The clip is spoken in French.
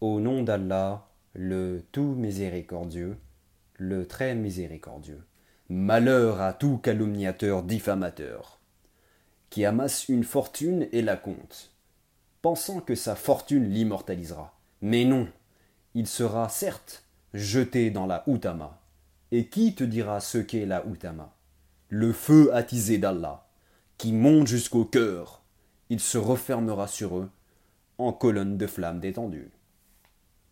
Au nom d'Allah, le tout miséricordieux, le très miséricordieux. Malheur à tout calomniateur diffamateur, qui amasse une fortune et la compte, pensant que sa fortune l'immortalisera. Mais non, il sera certes jeté dans la Outama. Et qui te dira ce qu'est la Outama Le feu attisé d'Allah, qui monte jusqu'au cœur. Il se refermera sur eux en colonne de flammes détendues.